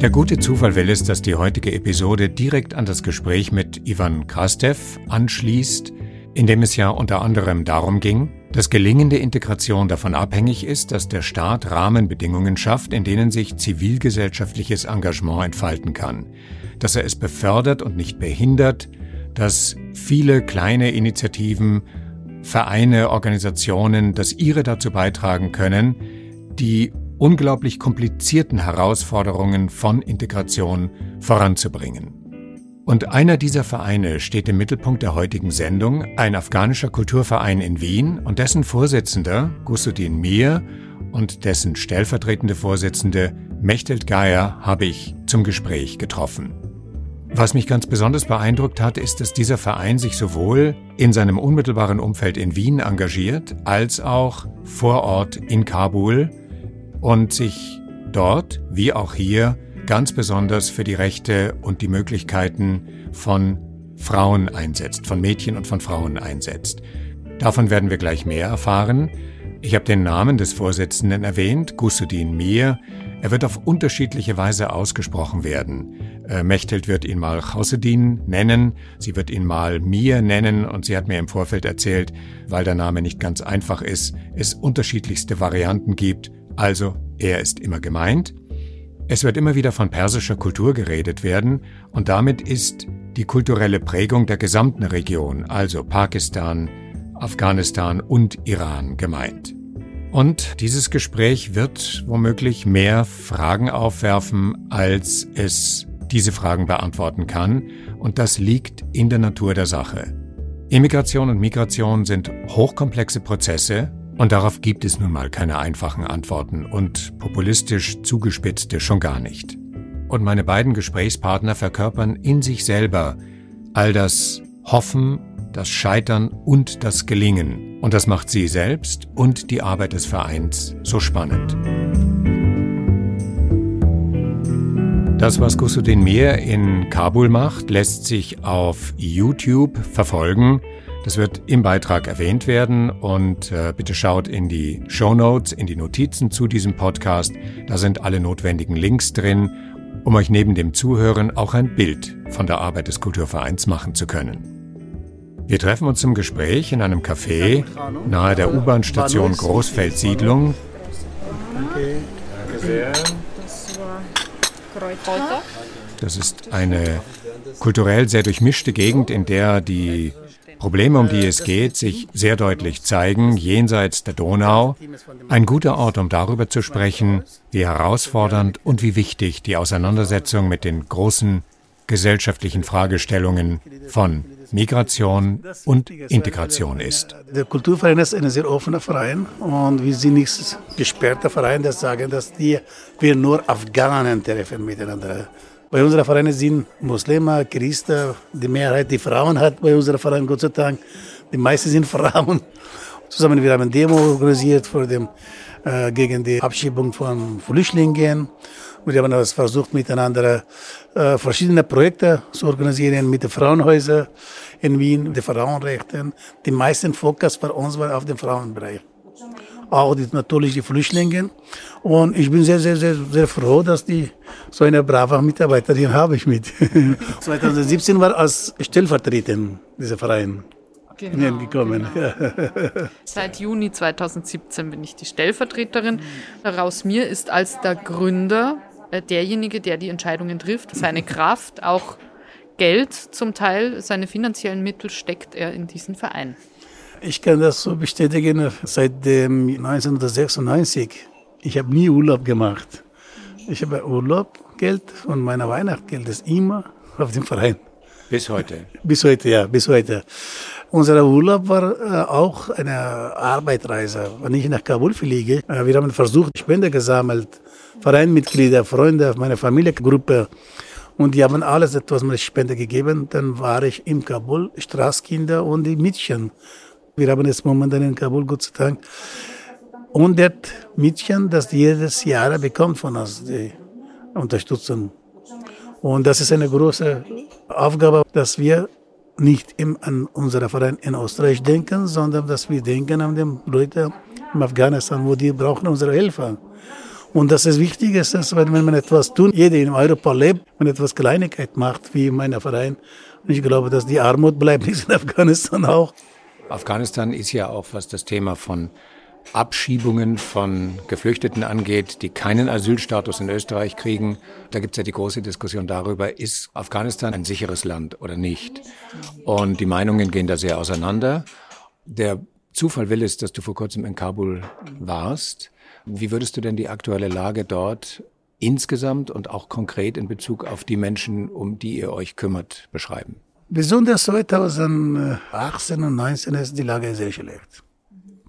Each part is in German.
Der gute Zufall will es, dass die heutige Episode direkt an das Gespräch mit Ivan Krastev anschließt, in dem es ja unter anderem darum ging, dass gelingende Integration davon abhängig ist, dass der Staat Rahmenbedingungen schafft, in denen sich zivilgesellschaftliches Engagement entfalten kann, dass er es befördert und nicht behindert, dass viele kleine Initiativen, Vereine, Organisationen, dass ihre dazu beitragen können, die unglaublich komplizierten Herausforderungen von Integration voranzubringen. Und einer dieser Vereine steht im Mittelpunkt der heutigen Sendung, ein afghanischer Kulturverein in Wien und dessen Vorsitzender, Gusudin Mir, und dessen stellvertretende Vorsitzende, Mechtelt Geier, habe ich zum Gespräch getroffen. Was mich ganz besonders beeindruckt hat, ist, dass dieser Verein sich sowohl in seinem unmittelbaren Umfeld in Wien engagiert, als auch vor Ort in Kabul und sich dort, wie auch hier, ganz besonders für die Rechte und die Möglichkeiten von Frauen einsetzt, von Mädchen und von Frauen einsetzt. Davon werden wir gleich mehr erfahren. Ich habe den Namen des Vorsitzenden erwähnt, Gusudin Mir. Er wird auf unterschiedliche Weise ausgesprochen werden. Äh, Mechtelt wird ihn mal Chausedin nennen, sie wird ihn mal Mir nennen und sie hat mir im Vorfeld erzählt, weil der Name nicht ganz einfach ist, es unterschiedlichste Varianten gibt also er ist immer gemeint. Es wird immer wieder von persischer Kultur geredet werden und damit ist die kulturelle Prägung der gesamten Region, also Pakistan, Afghanistan und Iran gemeint. Und dieses Gespräch wird womöglich mehr Fragen aufwerfen, als es diese Fragen beantworten kann, und das liegt in der Natur der Sache. Immigration und Migration sind hochkomplexe Prozesse, und darauf gibt es nun mal keine einfachen Antworten und populistisch zugespitzte schon gar nicht. Und meine beiden Gesprächspartner verkörpern in sich selber all das Hoffen, das Scheitern und das Gelingen. Und das macht sie selbst und die Arbeit des Vereins so spannend. Das, was Gusudin Mir in Kabul macht, lässt sich auf YouTube verfolgen. Das wird im Beitrag erwähnt werden und äh, bitte schaut in die Show Notes, in die Notizen zu diesem Podcast. Da sind alle notwendigen Links drin, um euch neben dem Zuhören auch ein Bild von der Arbeit des Kulturvereins machen zu können. Wir treffen uns zum Gespräch in einem Café nahe der U-Bahn-Station Großfeldsiedlung. Das ist eine kulturell sehr durchmischte Gegend, in der die Probleme, um die es geht, sich sehr deutlich zeigen, jenseits der Donau. Ein guter Ort, um darüber zu sprechen, wie herausfordernd und wie wichtig die Auseinandersetzung mit den großen gesellschaftlichen Fragestellungen von Migration und Integration ist. Der Kulturverein ist ein sehr offener Verein und wir sind nicht gesperrter Verein, das sagen, dass wir nur Afghanen treffen miteinander. Bei unserer Vereine sind Muslime, Christen, die Mehrheit, die Frauen hat bei unserer Verein, Gott sei Dank. Die meisten sind Frauen. Zusammen wir haben eine Demo organisiert für dem, äh, gegen die Abschiebung von Flüchtlingen. Wir haben das versucht, miteinander äh, verschiedene Projekte zu organisieren mit den Frauenhäusern in Wien, den Frauenrechten. Die meisten Fokus bei uns war auf dem Frauenbereich auch die, natürlich die Flüchtlinge. Und ich bin sehr, sehr, sehr, sehr froh, dass die so eine brave Mitarbeiterin habe ich mit. 2017 war als Stellvertreterin dieser Verein. Genau, gekommen. Genau. Seit Juni 2017 bin ich die Stellvertreterin. Raus mir ist als der Gründer äh, derjenige, der die Entscheidungen trifft. Seine Kraft, auch Geld zum Teil, seine finanziellen Mittel steckt er in diesen Verein. Ich kann das so bestätigen, seit 1996. Ich habe nie Urlaub gemacht. Ich habe Urlaubgeld und mein Weihnachtsgeld ist immer auf dem Verein. Bis heute? Bis heute, ja, bis heute. Unser Urlaub war äh, auch eine Arbeitreise. Wenn ich nach Kabul fliege, äh, wir haben versucht, Spende gesammelt, Vereinmitglieder, Freunde, meine Familiengruppe. Und die haben alles etwas mit Spende gegeben. Dann war ich in Kabul, Straßkinder und die Mädchen. Wir haben jetzt momentan in Kabul, Gott sei Dank, 100 Mädchen, das jedes Jahr bekommt von uns die Unterstützung. Und das ist eine große Aufgabe, dass wir nicht im, an unseren Verein in Österreich denken, sondern dass wir denken an die Leute in Afghanistan, wo die brauchen unsere Hilfe. Und das ist wichtig, wenn man etwas tut, jeder in Europa lebt, wenn etwas Kleinigkeit macht, wie mein Verein. Und ich glaube, dass die Armut bleibt nicht in Afghanistan auch. Afghanistan ist ja auch, was das Thema von Abschiebungen von Geflüchteten angeht, die keinen Asylstatus in Österreich kriegen. Da gibt es ja die große Diskussion darüber, ist Afghanistan ein sicheres Land oder nicht. Und die Meinungen gehen da sehr auseinander. Der Zufall will es, dass du vor kurzem in Kabul warst. Wie würdest du denn die aktuelle Lage dort insgesamt und auch konkret in Bezug auf die Menschen, um die ihr euch kümmert, beschreiben? Besonders 2018 und 2019 ist die Lage sehr schlecht.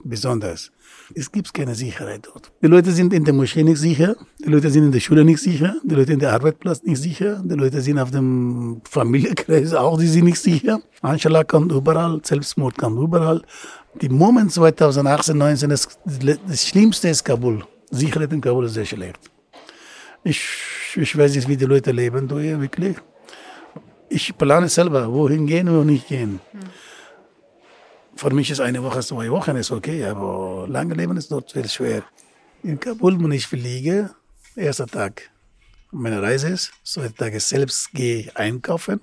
Besonders. Es gibt keine Sicherheit dort. Die Leute sind in der Moschee nicht sicher, die Leute sind in der Schule nicht sicher, die Leute in der Arbeitsplatz nicht sicher, die Leute sind auf dem Familienkreis auch, die sind nicht sicher. Anschlag kommt überall, Selbstmord kommt überall. Die Moment 2018, 19 ist das Schlimmste ist Kabul. Sicherheit in Kabul ist sehr schlecht. Ich, ich weiß nicht, wie die Leute leben, du hier wirklich ich plane selber, wohin gehen und nicht gehen. Hm. Für mich ist eine Woche, zwei Wochen ist okay, aber lange Leben ist dort viel schwer. In Kabul, wenn ich fliege, erster Tag meiner Reise ist, zweiter Tag ist selbst gehe einkaufen.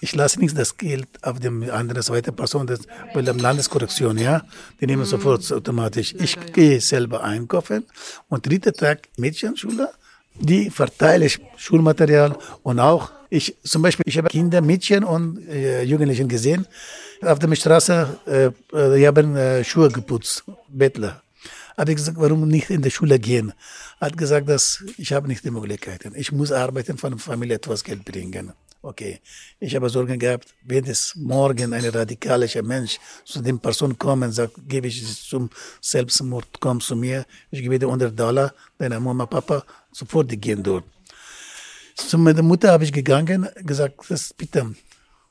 Ich lasse nicht das Geld auf dem anderen zweite Person, das, bei der Landeskorrektion, ja, die nehmen mhm. sofort automatisch. Ich gehe selber einkaufen und dritter Tag Mädchenschule, die verteile Schulmaterial und auch ich zum Beispiel, ich habe Kinder, Mädchen und äh, Jugendlichen gesehen auf der Straße, äh, äh, die haben äh, Schuhe geputzt, Bettler. Habe ich gesagt, warum nicht in die Schule gehen? Hat gesagt, dass ich habe nicht die Möglichkeiten. Ich muss arbeiten, von der Familie etwas Geld bringen. Okay, ich habe Sorgen gehabt, wenn es morgen ein radikalischer Mensch zu den Person kommt und sagt, gebe ich es zum Selbstmord, komm zu mir, ich gebe dir 100 Dollar, deine Mama, Papa, sofort die gehen dort. Zu meiner Mutter habe ich gegangen, gesagt, das, bitte,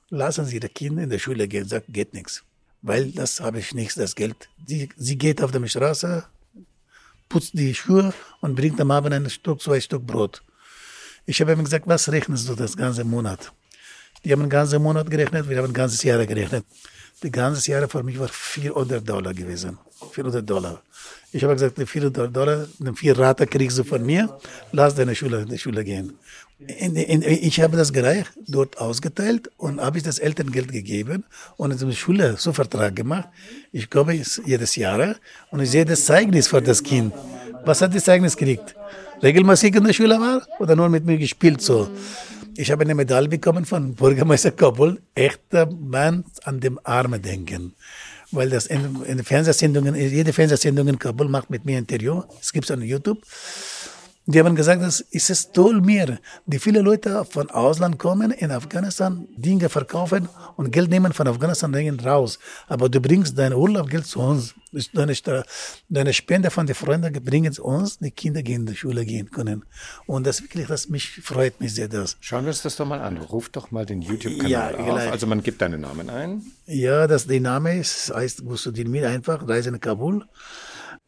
lassen Sie Ihre Kinder in der Schule gehen. Sagt, geht nichts. Weil das habe ich nichts, das Geld. Sie, sie geht auf der Straße, putzt die Schuhe und bringt am Abend ein Stück, zwei Stück Brot. Ich habe ihm gesagt, was rechnest du das ganze Monat? Die haben den ganzen Monat gerechnet, wir haben ein ganzes Jahr gerechnet. Das ganze Jahr für mich war 400 Dollar gewesen. 400 Dollar. Ich habe gesagt, die 400 Dollar, die vier Rate kriegst du von mir, lass deine Schule in die Schule gehen. In, in, ich habe das gereicht, dort ausgeteilt und habe ich das Elterngeld gegeben und in der Schule so Vertrag gemacht. Ich komme jedes Jahr und ich sehe das Zeugnis für das Kind. Was hat das Zeugnis gekriegt? Regelmäßig in der Schule war oder nur mit mir gespielt so? Ich habe eine Medaille bekommen von Bürgermeister Kabul. Echter Mann an dem Arme denken weil das in, in Fernsehsendungen, jede Fernsehsendung in Kabul macht mit mir ein Interview. Es gibt es auf YouTube. Die haben gesagt, das ist es toll mir, die viele Leute von Ausland kommen, in Afghanistan Dinge verkaufen und Geld nehmen von Afghanistan raus. Aber du bringst dein Urlaubgeld zu uns. Deine, deine Spende von den Freunden bringen zu uns, die Kinder gehen in die Schule gehen können. Und das wirklich, das mich freut mich sehr das. Schauen wir uns das doch mal an. Ruf doch mal den YouTube-Kanal ja, auf. Gleich. Also man gibt deinen Namen ein. Ja, das, der Name ist, heißt Gusudin Mir einfach, Reise in Kabul.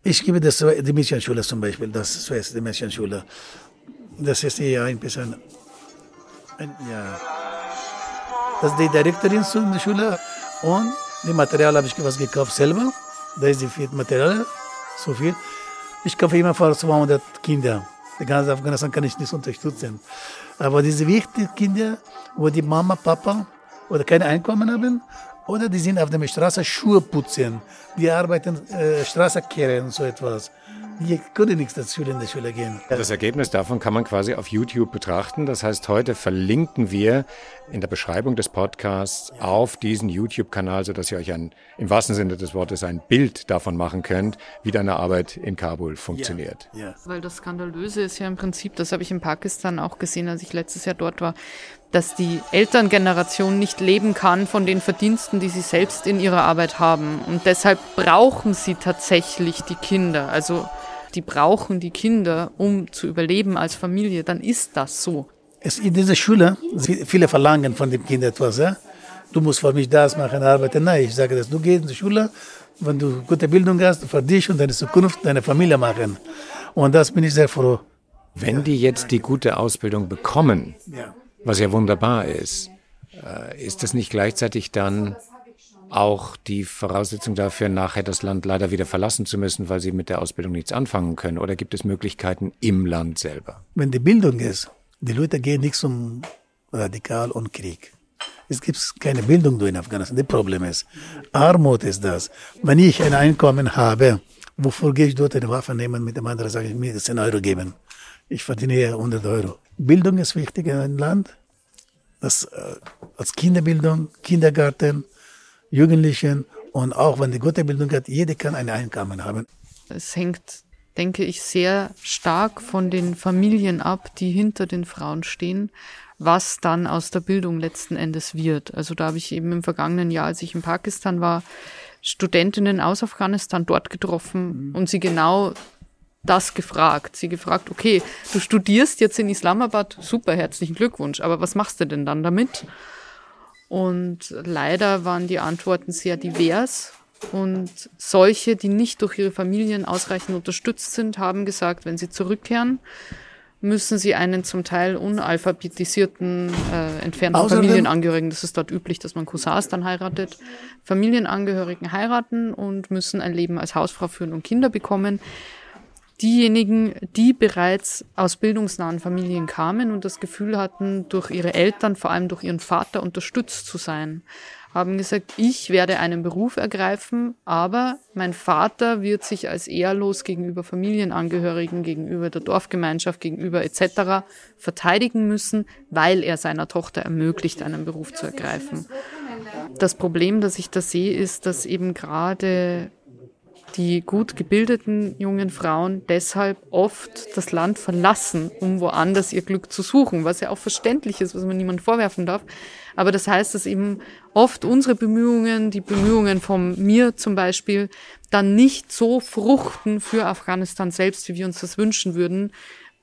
Ich gebe das, die Mädchenschule zum Beispiel, das ist die Mädchenschule. Das ist ja ein bisschen, ein, ja. Das ist die Direktorin zu der Schule und die Material habe ich was gekauft selber. Da ist die viel Material, so viel. Ich kaufe immer für 200 Kinder. Die ganze Afghanistan kann ich nicht unterstützen. Aber diese wichtigen Kinder, wo die Mama, Papa oder kein Einkommen haben oder die sind auf der Straße Schuhe putzen, die arbeiten äh, Straße kehren und so etwas. Die können nichts dazu in die Schule gehen. Das Ergebnis davon kann man quasi auf YouTube betrachten. Das heißt, heute verlinken wir in der Beschreibung des Podcasts ja. auf diesen YouTube-Kanal, sodass ihr euch ein, im wahrsten Sinne des Wortes ein Bild davon machen könnt, wie deine Arbeit in Kabul funktioniert. Ja. Ja. Weil das Skandalöse ist ja im Prinzip, das habe ich in Pakistan auch gesehen, als ich letztes Jahr dort war, dass die Elterngeneration nicht leben kann von den Verdiensten, die sie selbst in ihrer Arbeit haben. Und deshalb brauchen sie tatsächlich die Kinder. Also die brauchen die Kinder, um zu überleben als Familie. Dann ist das so. Es, in dieser Schule, viele verlangen von dem Kind etwas. Ja? Du musst für mich das machen, arbeiten. Nein, ich sage das. Du gehst in die Schule, wenn du gute Bildung hast, für dich und deine Zukunft, deine Familie machen. Und das bin ich sehr froh. Wenn die jetzt die gute Ausbildung bekommen, Ja. Was ja wunderbar ist, äh, ist das nicht gleichzeitig dann auch die Voraussetzung dafür, nachher das Land leider wieder verlassen zu müssen, weil sie mit der Ausbildung nichts anfangen können? Oder gibt es Möglichkeiten im Land selber? Wenn die Bildung ist, die Leute gehen nicht zum Radikal und Krieg. Es gibt keine Bildung in Afghanistan. Das Problem ist, Armut ist das. Wenn ich ein Einkommen habe, wofür gehe ich dort eine Waffe nehmen, mit dem anderen sage ich mir 10 Euro geben. Ich verdiene eher 100 Euro. Bildung ist wichtig in einem Land. Das, äh, als Kinderbildung, Kindergarten, Jugendlichen und auch wenn die gute Bildung hat, jeder kann ein Einkommen haben. Es hängt, denke ich, sehr stark von den Familien ab, die hinter den Frauen stehen, was dann aus der Bildung letzten Endes wird. Also da habe ich eben im vergangenen Jahr, als ich in Pakistan war, Studentinnen aus Afghanistan dort getroffen und sie genau das gefragt. Sie gefragt, okay, du studierst jetzt in Islamabad, super, herzlichen Glückwunsch, aber was machst du denn dann damit? Und leider waren die Antworten sehr divers. Und solche, die nicht durch ihre Familien ausreichend unterstützt sind, haben gesagt, wenn sie zurückkehren, müssen sie einen zum Teil unalphabetisierten, äh, entfernten Außerdem- Familienangehörigen, das ist dort üblich, dass man Cousins dann heiratet, Familienangehörigen heiraten und müssen ein Leben als Hausfrau führen und Kinder bekommen. Diejenigen, die bereits aus bildungsnahen Familien kamen und das Gefühl hatten, durch ihre Eltern, vor allem durch ihren Vater unterstützt zu sein, haben gesagt, ich werde einen Beruf ergreifen, aber mein Vater wird sich als ehrlos gegenüber Familienangehörigen, gegenüber der Dorfgemeinschaft, gegenüber etc. verteidigen müssen, weil er seiner Tochter ermöglicht, einen Beruf zu ergreifen. Das Problem, das ich da sehe, ist, dass eben gerade die gut gebildeten jungen Frauen deshalb oft das Land verlassen, um woanders ihr Glück zu suchen, was ja auch verständlich ist, was man niemand vorwerfen darf. Aber das heißt, dass eben oft unsere Bemühungen, die Bemühungen von mir zum Beispiel, dann nicht so fruchten für Afghanistan selbst, wie wir uns das wünschen würden,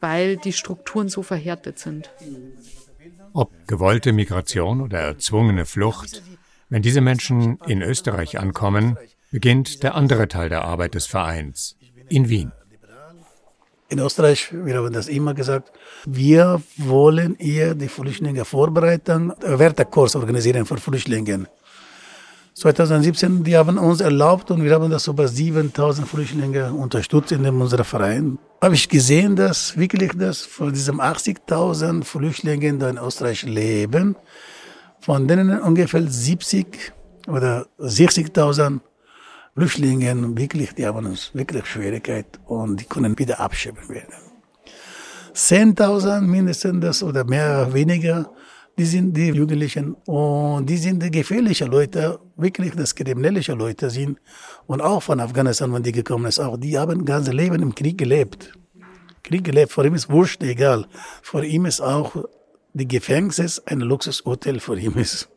weil die Strukturen so verhärtet sind. Ob gewollte Migration oder erzwungene Flucht, wenn diese Menschen in Österreich ankommen, beginnt der andere Teil der Arbeit des Vereins in Wien. In Österreich, wir haben das immer gesagt, wir wollen eher die Flüchtlinge vorbereiten, Wertekurs organisieren für Flüchtlinge. 2017, die haben uns erlaubt und wir haben das über 7000 Flüchtlinge unterstützt in unserem Verein. Habe ich gesehen, dass wirklich das von diesen 80.000 Flüchtlingen, die in Österreich leben, von denen ungefähr 70 oder 60.000 Flüchtlingen wirklich, die haben uns wirklich Schwierigkeit und die können wieder abschieben werden. 10.000 mindestens oder mehr, weniger, die sind die Jugendlichen und die sind die gefährlichen Leute, wirklich das kriminelle Leute sind und auch von Afghanistan, wenn die gekommen ist, auch die haben ganze Leben im Krieg gelebt. Krieg gelebt, vor ihm ist wurscht, egal. Vor ihm ist auch die Gefängnis ein Luxushotel für ihn ist.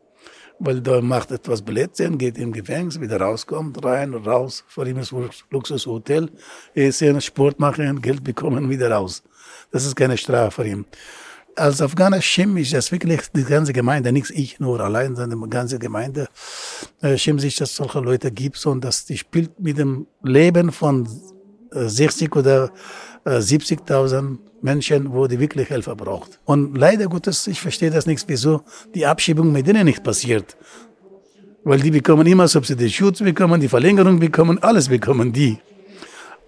Weil da macht etwas Blödsinn, geht im Gefängnis, wieder rauskommt, rein, raus. Vor ihm ist Luxushotel, essen, Sport machen, Geld bekommen, wieder raus. Das ist keine Strafe für ihn. Als Afghaner schäme ich das wirklich, die ganze Gemeinde, nicht ich nur allein, sondern die ganze Gemeinde, äh, schämt sich, dass es solche Leute gibt und dass die spielt mit dem Leben von äh, 60 oder äh, 70.000 Menschen, wo die wirklich Hilfe braucht. Und leider Gottes, ich verstehe das nicht, wieso die Abschiebung mit denen nicht passiert. Weil die bekommen immer Subsidie, Schutz bekommen, die Verlängerung bekommen, alles bekommen die.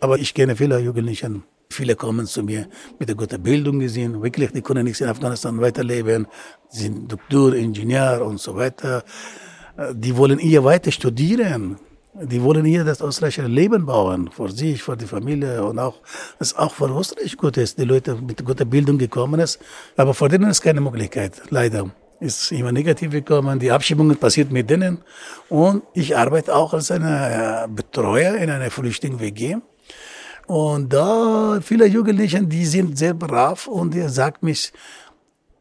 Aber ich kenne viele Jugendliche, viele kommen zu mir mit der guten Bildung gesehen, wirklich, die können nicht in Afghanistan weiterleben, sind Doktor, Ingenieur und so weiter. Äh, Die wollen eher weiter studieren. Die wollen hier das österreichische Leben bauen, für sich, für die Familie und auch, das auch für Österreich gut ist, die Leute mit guter Bildung gekommen ist. Aber vor denen ist keine Möglichkeit, leider. Ist immer negativ gekommen, die Abschiebung passiert mit denen. Und ich arbeite auch als eine Betreuer in einer Flüchtling-WG. Und da viele Jugendliche, die sind sehr brav und er sagt mich,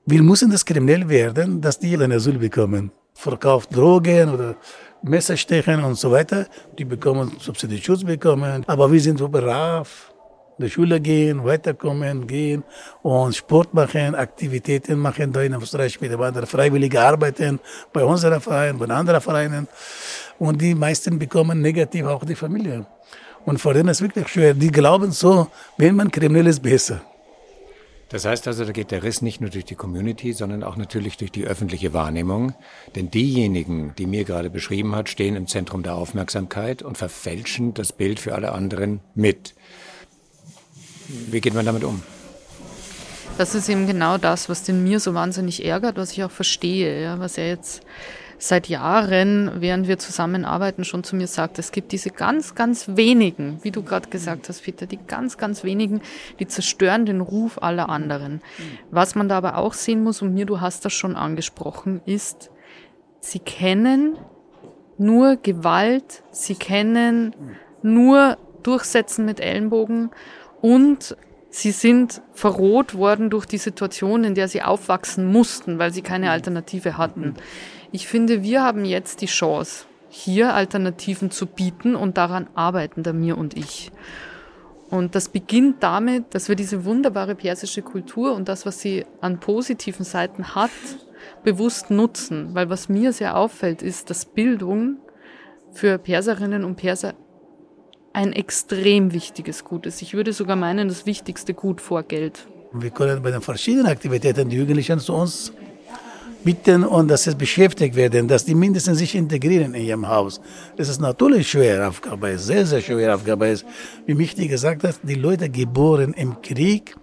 wir müssen das kriminell werden, dass die ein Asyl bekommen. Verkauft Drogen oder Messerstechen und so weiter. Die bekommen Subsidieschutz bekommen. Aber wir sind so brav. in die Schule gehen, weiterkommen, gehen und Sport machen, Aktivitäten machen, da in Österreich bei anderen Freiwillige arbeiten, bei unserer Verein, bei anderen Vereinen. Und die meisten bekommen negativ auch die Familie. Und vor denen ist wirklich schwer. Die glauben so, wenn man kriminell ist, besser. Das heißt also, da geht der Riss nicht nur durch die Community, sondern auch natürlich durch die öffentliche Wahrnehmung. Denn diejenigen, die mir gerade beschrieben hat, stehen im Zentrum der Aufmerksamkeit und verfälschen das Bild für alle anderen mit. Wie geht man damit um? Das ist eben genau das, was den mir so wahnsinnig ärgert, was ich auch verstehe, ja, was er jetzt seit Jahren, während wir zusammenarbeiten, schon zu mir sagt, es gibt diese ganz, ganz wenigen, wie du gerade gesagt hast, Peter, die ganz, ganz wenigen, die zerstören den Ruf aller anderen. Was man da aber auch sehen muss, und mir, du hast das schon angesprochen, ist, sie kennen nur Gewalt, sie kennen nur Durchsetzen mit Ellenbogen und sie sind verroht worden durch die Situation, in der sie aufwachsen mussten, weil sie keine Alternative hatten. Ich finde, wir haben jetzt die Chance, hier Alternativen zu bieten und daran arbeiten der Mir und ich. Und das beginnt damit, dass wir diese wunderbare persische Kultur und das, was sie an positiven Seiten hat, bewusst nutzen. Weil was mir sehr auffällt, ist, dass Bildung für Perserinnen und Perser ein extrem wichtiges Gut ist. Ich würde sogar meinen, das wichtigste Gut vor Geld. Wir können bei den verschiedenen Aktivitäten die Jugendlichen zu uns bitten und dass sie beschäftigt werden, dass die mindestens sich integrieren in ihrem Haus. Das ist natürlich schwere Aufgabe, sehr, sehr schwere Aufgabe ist. Wie Michti gesagt hat, die Leute geboren im Krieg,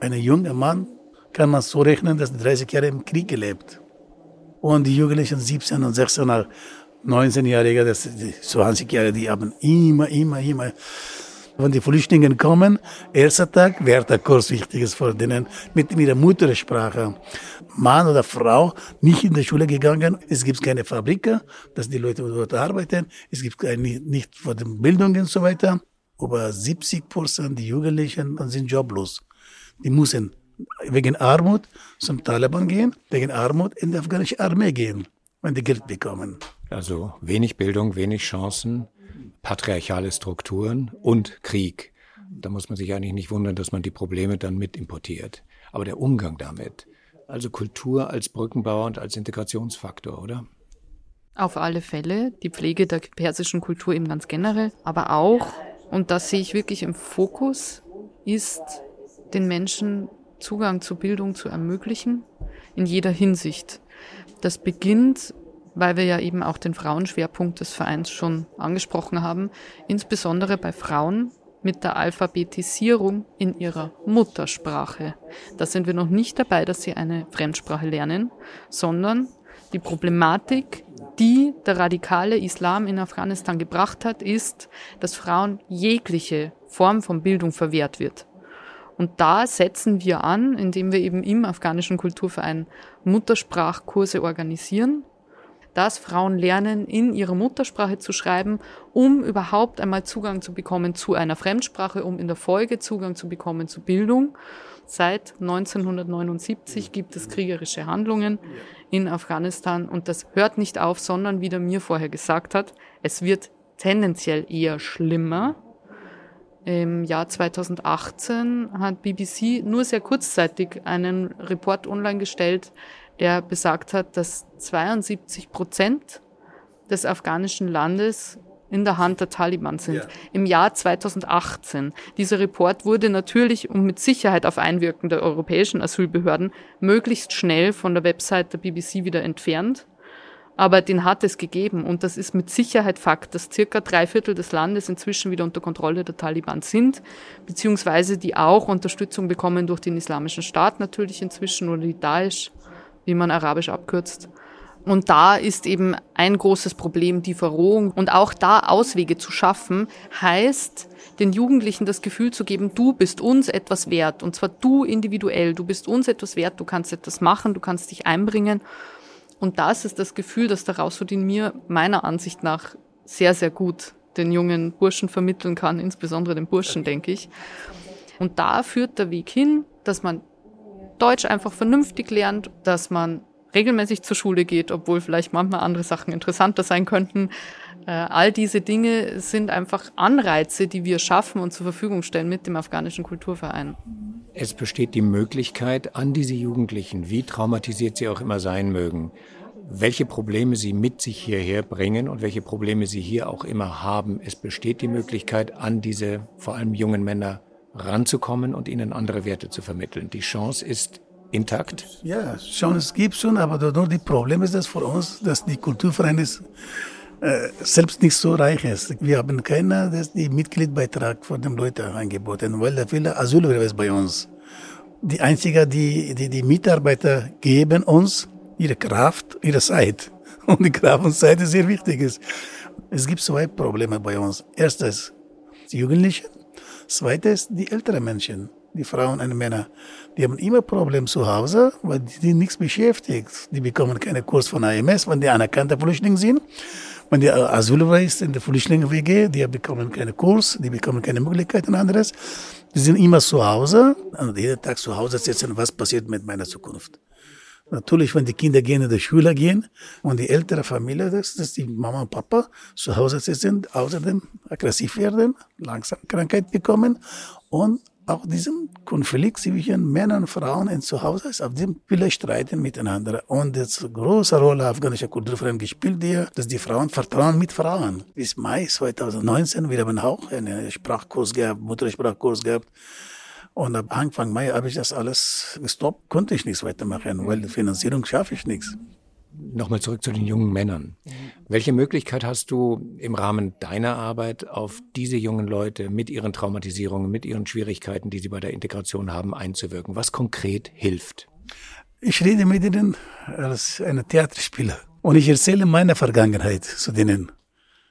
ein junger Mann, kann man so rechnen, dass 30 Jahre im Krieg gelebt. Und die Jugendlichen 17 und 16, 19-Jährige, 20 Jahre, die haben immer, immer, immer wenn die Flüchtlinge kommen, erster Tag wäre der Kurs wichtiges für denen mit ihrer Muttersprache. Mann oder Frau nicht in die Schule gegangen, es gibt keine Fabriken, dass die Leute dort arbeiten, es gibt keine, nicht für die Bildung und so weiter. Über 70 Prozent die Jugendlichen sind joblos. Die müssen wegen Armut zum Taliban gehen, wegen Armut in die afghanische Armee gehen, wenn die Geld bekommen. Also wenig Bildung, wenig Chancen, patriarchale Strukturen und Krieg. Da muss man sich eigentlich nicht wundern, dass man die Probleme dann mit importiert. Aber der Umgang damit, also Kultur als Brückenbauer und als Integrationsfaktor, oder? Auf alle Fälle, die Pflege der persischen Kultur eben ganz generell, aber auch, und das sehe ich wirklich im Fokus, ist den Menschen Zugang zu Bildung zu ermöglichen, in jeder Hinsicht. Das beginnt weil wir ja eben auch den Frauenschwerpunkt des Vereins schon angesprochen haben, insbesondere bei Frauen mit der Alphabetisierung in ihrer Muttersprache. Da sind wir noch nicht dabei, dass sie eine Fremdsprache lernen, sondern die Problematik, die der radikale Islam in Afghanistan gebracht hat, ist, dass Frauen jegliche Form von Bildung verwehrt wird. Und da setzen wir an, indem wir eben im afghanischen Kulturverein Muttersprachkurse organisieren, dass Frauen lernen, in ihrer Muttersprache zu schreiben, um überhaupt einmal Zugang zu bekommen zu einer Fremdsprache, um in der Folge Zugang zu bekommen zu Bildung. Seit 1979 gibt es kriegerische Handlungen in Afghanistan und das hört nicht auf, sondern wie der mir vorher gesagt hat, es wird tendenziell eher schlimmer. Im Jahr 2018 hat BBC nur sehr kurzzeitig einen Report online gestellt, der besagt hat, dass 72 Prozent des afghanischen Landes in der Hand der Taliban sind. Ja. Im Jahr 2018. Dieser Report wurde natürlich und mit Sicherheit auf Einwirken der europäischen Asylbehörden möglichst schnell von der Website der BBC wieder entfernt. Aber den hat es gegeben und das ist mit Sicherheit Fakt, dass circa drei Viertel des Landes inzwischen wieder unter Kontrolle der Taliban sind, beziehungsweise die auch Unterstützung bekommen durch den Islamischen Staat natürlich inzwischen oder die Daesh wie man Arabisch abkürzt. Und da ist eben ein großes Problem die Verrohung. Und auch da Auswege zu schaffen, heißt, den Jugendlichen das Gefühl zu geben, du bist uns etwas wert. Und zwar du individuell. Du bist uns etwas wert. Du kannst etwas machen. Du kannst dich einbringen. Und das ist das Gefühl, das daraus in mir meiner Ansicht nach sehr, sehr gut den jungen Burschen vermitteln kann, insbesondere den Burschen, denke ich. Und da führt der Weg hin, dass man Deutsch einfach vernünftig lernt, dass man regelmäßig zur Schule geht, obwohl vielleicht manchmal andere Sachen interessanter sein könnten, Äh, all diese Dinge sind einfach Anreize, die wir schaffen und zur Verfügung stellen mit dem afghanischen Kulturverein. Es besteht die Möglichkeit an diese Jugendlichen, wie traumatisiert sie auch immer sein mögen, welche Probleme sie mit sich hierher bringen und welche Probleme sie hier auch immer haben. Es besteht die Möglichkeit, an diese vor allem jungen Männer ranzukommen und ihnen andere Werte zu vermitteln. Die Chance ist intakt. Ja, Chance gibt schon, aber nur die Problem ist das für uns, dass die Kulturvereine äh, selbst nicht so reich ist. Wir haben keiner, das die Mitgliedbeitrag von den Leuten angeboten, weil viele Asylbewerber bei uns. Die einzige, die, die, die Mitarbeiter geben uns ihre Kraft, ihre Zeit. Und die Kraft und Zeit ist sehr wichtig. Es gibt zwei Probleme bei uns. Erstes, die Jugendlichen. Zweites, die älteren Menschen, die Frauen und Männer. Die haben immer Probleme zu Hause, weil die, die nichts beschäftigt. Die bekommen keine Kurs von AMS, wenn die anerkannte Flüchtlinge sind. Wenn die Asylbeweis in der Flüchtlinge-WG, die bekommen keinen Kurs, die bekommen keine Möglichkeiten anderes. Die sind immer zu Hause und jeden Tag zu Hause sitzen, was passiert mit meiner Zukunft. Natürlich, wenn die Kinder gehen in die Schule gehen und die ältere Familie, das, das die Mama und Papa zu Hause sitzen, außerdem aggressiv werden, langsam Krankheit bekommen und auch diesen Konflikt zwischen Männern und Frauen in zu Hause ist, auf dem viele streiten miteinander. Und das große Rolle afghanischer Kulturverein gespielt hier, dass die Frauen vertrauen mit Frauen. Bis Mai 2019, wir haben auch einen Sprachkurs gehabt, Muttersprachkurs gehabt. Und ab Anfang Mai habe ich das alles gestoppt, konnte ich nichts weitermachen, weil Finanzierung schaffe ich nichts. Nochmal zurück zu den jungen Männern. Welche Möglichkeit hast du im Rahmen deiner Arbeit auf diese jungen Leute mit ihren Traumatisierungen, mit ihren Schwierigkeiten, die sie bei der Integration haben, einzuwirken? Was konkret hilft? Ich rede mit ihnen als ein Theaterspieler und ich erzähle meine Vergangenheit zu denen.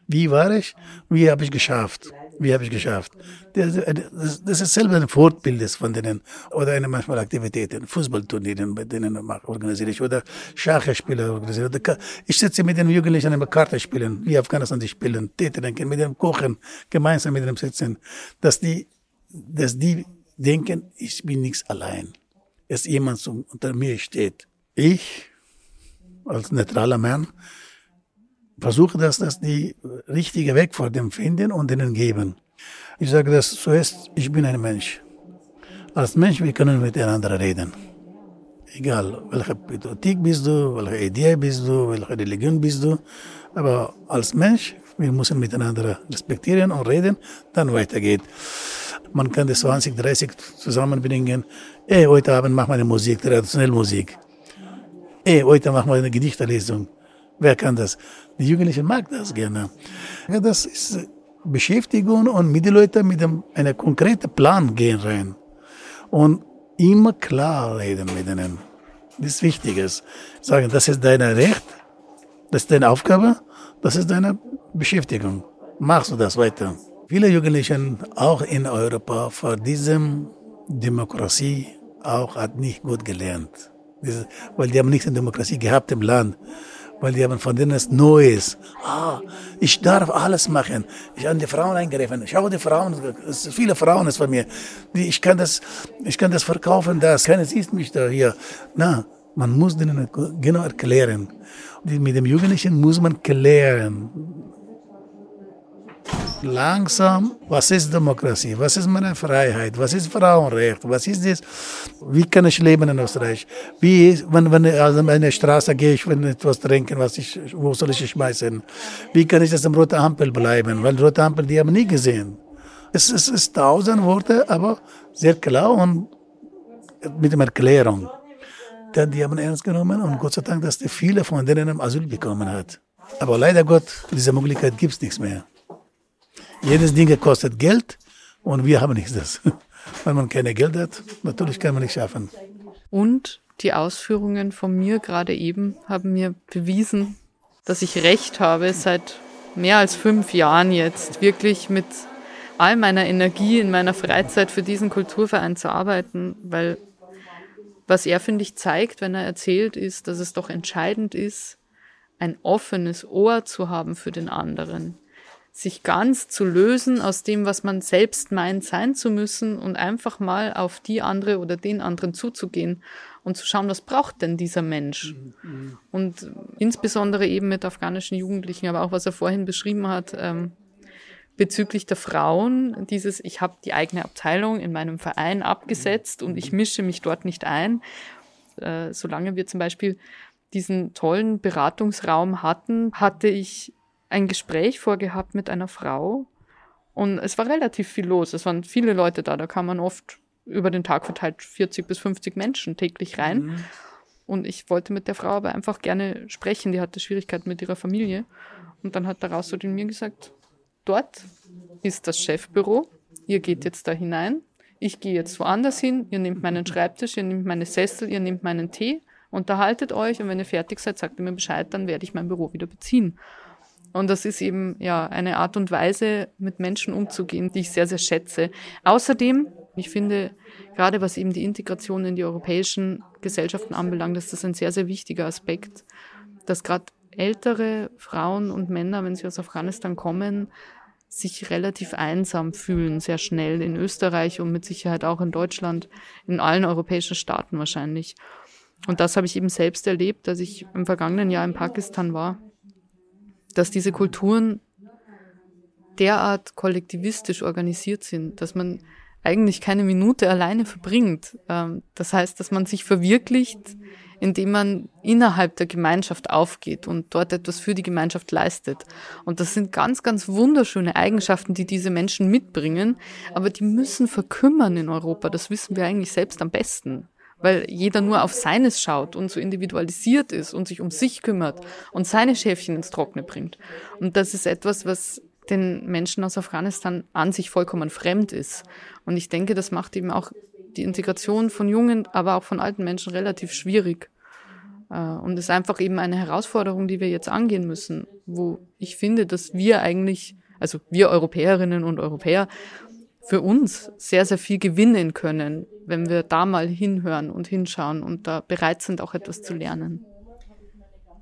Wie war ich? Wie habe ich geschafft? Wie habe ich geschafft? Das, das ist selber ein Fortbild von denen. Oder eine manchmal Aktivitäten, Fußballturnieren, bei denen organisiere ich. Oder Schachspiele organisiere ich. Sitze mit den Jugendlichen immer Karte spielen, wie Afghanistan die spielen, Tee trinken, mit dem kochen, gemeinsam mit dem sitzen. Dass die, dass die denken, ich bin nichts allein. Es jemand so unter mir steht. Ich, als neutraler Mann, versuche, dass das die richtige Weg vor dem finden und denen geben. Ich sage das zuerst, ich bin ein Mensch. Als Mensch, wir können miteinander reden. Egal, welche Politik bist du, welche Idee bist du, welche Religion bist du. Aber als Mensch, wir müssen miteinander respektieren und reden, dann weitergeht. Man kann das 20, 30 zusammenbringen. Ey, heute Abend machen wir eine Musik, traditionelle Musik. Ey, heute machen wir eine Gedichterlesung. Wer kann das? Die Jugendlichen mag das gerne. Ja, das ist Beschäftigung und mit den Leuten mit einem, einem konkreten Plan gehen rein. Und immer klar reden mit ihnen. Das ist Wichtiges. Sagen, das ist dein Recht, das ist deine Aufgabe, das ist deine Beschäftigung. Machst du das weiter. Viele Jugendliche, auch in Europa, vor diesem Demokratie auch hat nicht gut gelernt. Weil die haben nicht eine Demokratie gehabt im Land weil die haben von denen es Neues. Ah, ich darf alles machen. Ich habe die Frauen eingegriffen. Schau, die Frauen, es viele Frauen ist von mir. Ich kann das, ich kann das verkaufen, das. Keiner sieht mich da hier. Na, man muss denen genau erklären. Mit dem Jugendlichen muss man klären langsam, was ist Demokratie, was ist meine Freiheit, was ist Frauenrecht, was ist das, wie kann ich leben in Österreich, wie, wenn, wenn also an eine Straße gehe ich, wenn etwas trinken, was ich, wo soll ich schmeißen, wie kann ich das im roten Ampel bleiben, weil rote Ampel, die haben nie gesehen. Es, es ist tausend Worte, aber sehr klar und mit der Erklärung. Dann die haben ernst genommen und Gott sei Dank, dass die viele von denen Asyl bekommen hat. Aber leider Gott, diese Möglichkeit gibt es nichts mehr. Jedes Ding kostet Geld und wir haben nichts das. Wenn man keine Geld hat, natürlich kann man nicht schaffen. Und die Ausführungen von mir gerade eben haben mir bewiesen, dass ich recht habe, seit mehr als fünf Jahren jetzt wirklich mit all meiner Energie in meiner Freizeit für diesen Kulturverein zu arbeiten, weil was er, finde ich, zeigt, wenn er erzählt, ist, dass es doch entscheidend ist, ein offenes Ohr zu haben für den anderen sich ganz zu lösen aus dem, was man selbst meint sein zu müssen und einfach mal auf die andere oder den anderen zuzugehen und zu schauen, was braucht denn dieser Mensch? Und insbesondere eben mit afghanischen Jugendlichen, aber auch was er vorhin beschrieben hat, ähm, bezüglich der Frauen, dieses, ich habe die eigene Abteilung in meinem Verein abgesetzt und ich mische mich dort nicht ein. Äh, solange wir zum Beispiel diesen tollen Beratungsraum hatten, hatte ich ein Gespräch vorgehabt mit einer Frau und es war relativ viel los. Es waren viele Leute da, da kam man oft über den Tag verteilt 40 bis 50 Menschen täglich rein. Mhm. Und ich wollte mit der Frau aber einfach gerne sprechen. Die hatte Schwierigkeiten mit ihrer Familie. Und dann hat daraus so in mir gesagt, dort ist das Chefbüro. Ihr geht jetzt da hinein. Ich gehe jetzt woanders hin. Ihr nehmt meinen Schreibtisch, ihr nehmt meine Sessel, ihr nehmt meinen Tee, unterhaltet euch und wenn ihr fertig seid, sagt ihr mir Bescheid, dann werde ich mein Büro wieder beziehen. Und das ist eben ja eine Art und Weise, mit Menschen umzugehen, die ich sehr, sehr schätze. Außerdem, ich finde, gerade was eben die Integration in die europäischen Gesellschaften anbelangt, ist das ein sehr, sehr wichtiger Aspekt, dass gerade ältere Frauen und Männer, wenn sie aus Afghanistan kommen, sich relativ einsam fühlen, sehr schnell in Österreich und mit Sicherheit auch in Deutschland, in allen europäischen Staaten wahrscheinlich. Und das habe ich eben selbst erlebt, als ich im vergangenen Jahr in Pakistan war dass diese Kulturen derart kollektivistisch organisiert sind, dass man eigentlich keine Minute alleine verbringt. Ähm, das heißt, dass man sich verwirklicht, indem man innerhalb der Gemeinschaft aufgeht und dort etwas für die Gemeinschaft leistet. Und das sind ganz, ganz wunderschöne Eigenschaften, die diese Menschen mitbringen, aber die müssen verkümmern in Europa. Das wissen wir eigentlich selbst am besten weil jeder nur auf seines schaut und so individualisiert ist und sich um sich kümmert und seine Schäfchen ins Trockene bringt. Und das ist etwas, was den Menschen aus Afghanistan an sich vollkommen fremd ist. Und ich denke, das macht eben auch die Integration von jungen, aber auch von alten Menschen relativ schwierig. Äh, und ist einfach eben eine Herausforderung, die wir jetzt angehen müssen, wo ich finde, dass wir eigentlich, also wir Europäerinnen und Europäer, für uns sehr, sehr viel gewinnen können, wenn wir da mal hinhören und hinschauen und da bereit sind, auch etwas zu lernen.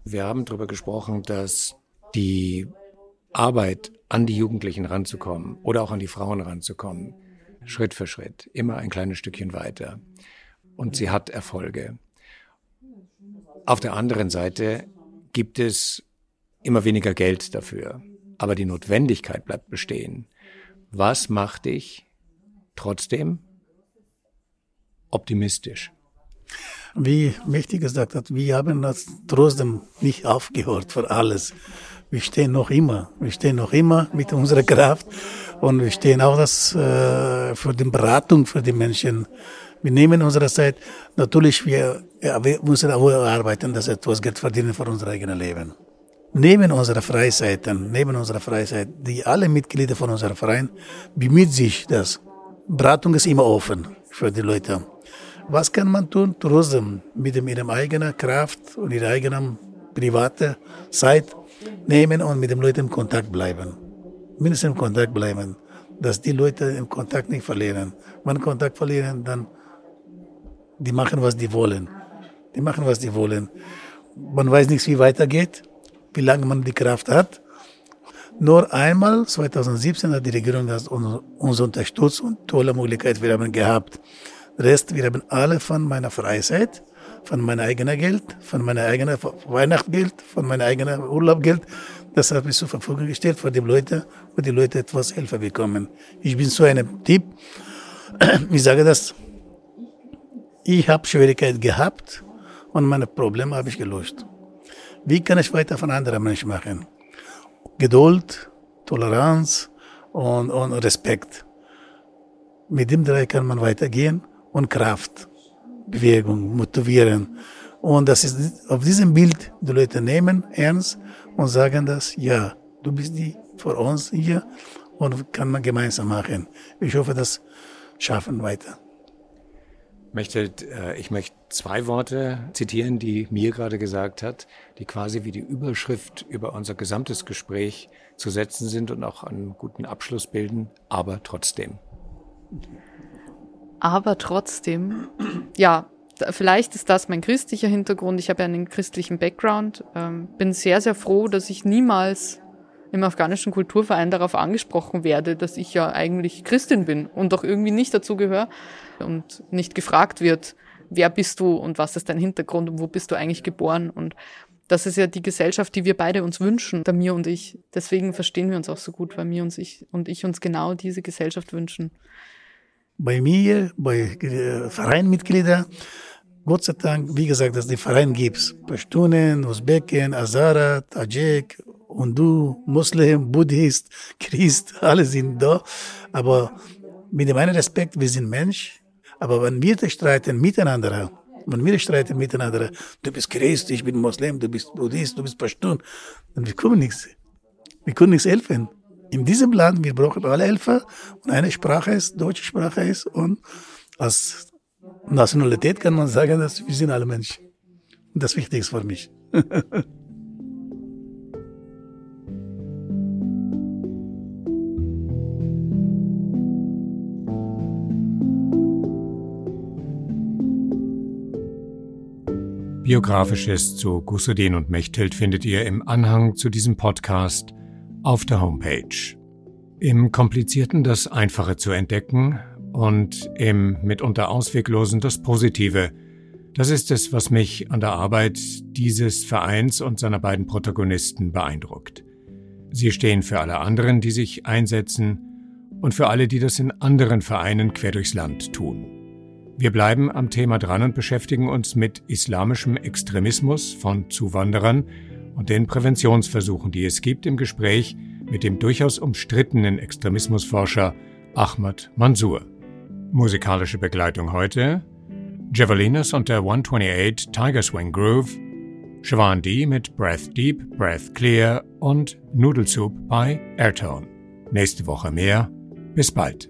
Wir haben darüber gesprochen, dass die Arbeit an die Jugendlichen ranzukommen oder auch an die Frauen ranzukommen, Schritt für Schritt, immer ein kleines Stückchen weiter. Und sie hat Erfolge. Auf der anderen Seite gibt es immer weniger Geld dafür. Aber die Notwendigkeit bleibt bestehen. Was macht dich trotzdem optimistisch? Wie Mächtig gesagt hat, wir haben das trotzdem nicht aufgehört für alles. Wir stehen noch immer, wir stehen noch immer mit unserer Kraft und wir stehen auch das äh, für die Beratung für die Menschen. Wir nehmen unsere Zeit. Natürlich, wir, ja, wir müssen auch arbeiten, dass wir etwas Geld verdienen für unser eigenes Leben neben unserer Freizeiten, neben unserer Freizeit, die alle Mitglieder von unserem Verein bemüht sich das. Beratung ist immer offen für die Leute. Was kann man tun? Trotzdem mit ihrer eigenen Kraft und ihrer eigenen privaten Zeit nehmen und mit den Leuten in Kontakt bleiben. Mindestens in Kontakt bleiben, dass die Leute im Kontakt nicht verlieren. Wenn Kontakt verlieren, dann die machen, was die wollen. Die machen, was die wollen. Man weiß nicht, wie weitergeht wie lange man die Kraft hat. Nur einmal, 2017, hat die Regierung uns unterstützt und tolle Möglichkeit wir haben gehabt. Rest, wir haben alle von meiner Freizeit, von meinem eigenen Geld, von meinem eigenen Weihnachtsgeld, von meinem eigenen Urlaubgeld, das habe ich zur Verfügung gestellt für die Leute, wo die Leute etwas Hilfe bekommen. Ich bin so ein Typ, ich sage das, ich habe Schwierigkeiten gehabt und meine Probleme habe ich gelöst. Wie kann ich weiter von anderen Menschen machen? Geduld, Toleranz und, und Respekt. Mit dem drei kann man weitergehen und Kraft, Bewegung, motivieren. Und das ist auf diesem Bild, die Leute nehmen ernst und sagen das, ja, du bist die für uns hier und kann man gemeinsam machen. Ich hoffe, das schaffen weiter möchte, äh, ich möchte zwei Worte zitieren, die mir gerade gesagt hat, die quasi wie die Überschrift über unser gesamtes Gespräch zu setzen sind und auch einen guten Abschluss bilden, aber trotzdem. Aber trotzdem, ja, vielleicht ist das mein christlicher Hintergrund. Ich habe einen christlichen Background, ähm, bin sehr, sehr froh, dass ich niemals im afghanischen Kulturverein darauf angesprochen werde, dass ich ja eigentlich Christin bin und doch irgendwie nicht dazu gehöre und nicht gefragt wird, wer bist du und was ist dein Hintergrund und wo bist du eigentlich geboren und das ist ja die Gesellschaft, die wir beide uns wünschen, der mir und ich. Deswegen verstehen wir uns auch so gut, weil mir und ich und ich uns genau diese Gesellschaft wünschen. Bei mir, bei Vereinmitgliedern, Gott sei Dank, wie gesagt, dass die Verein gibt. Pashtunen, Usbeken, Azara, Tajik, und du, Muslim, Buddhist, Christ, alle sind da. Aber mit dem einen Respekt, wir sind Mensch. Aber wenn wir streiten miteinander, wenn wir streiten miteinander, du bist Christ, ich bin Muslim, du bist Buddhist, du bist Pashtun, dann wir kommen nichts. Wir können nichts helfen. In diesem Land, wir brauchen alle Helfer und eine Sprache ist, deutsche Sprache ist und als Nationalität kann man sagen, dass wir sind alle Menschen. Und das Wichtigste für mich. Biografisches zu Gusudin und Mechthild findet ihr im Anhang zu diesem Podcast auf der Homepage. Im Komplizierten das Einfache zu entdecken und im mitunter Ausweglosen das Positive. Das ist es, was mich an der Arbeit dieses Vereins und seiner beiden Protagonisten beeindruckt. Sie stehen für alle anderen, die sich einsetzen und für alle, die das in anderen Vereinen quer durchs Land tun. Wir bleiben am Thema dran und beschäftigen uns mit islamischem Extremismus von Zuwanderern und den Präventionsversuchen, die es gibt, im Gespräch mit dem durchaus umstrittenen Extremismusforscher Ahmad Mansour. Musikalische Begleitung heute Javelinas und der 128 Tiger Swing Groove, Siobhan D mit Breath Deep, Breath Clear und Noodle bei Airtone. Nächste Woche mehr. Bis bald.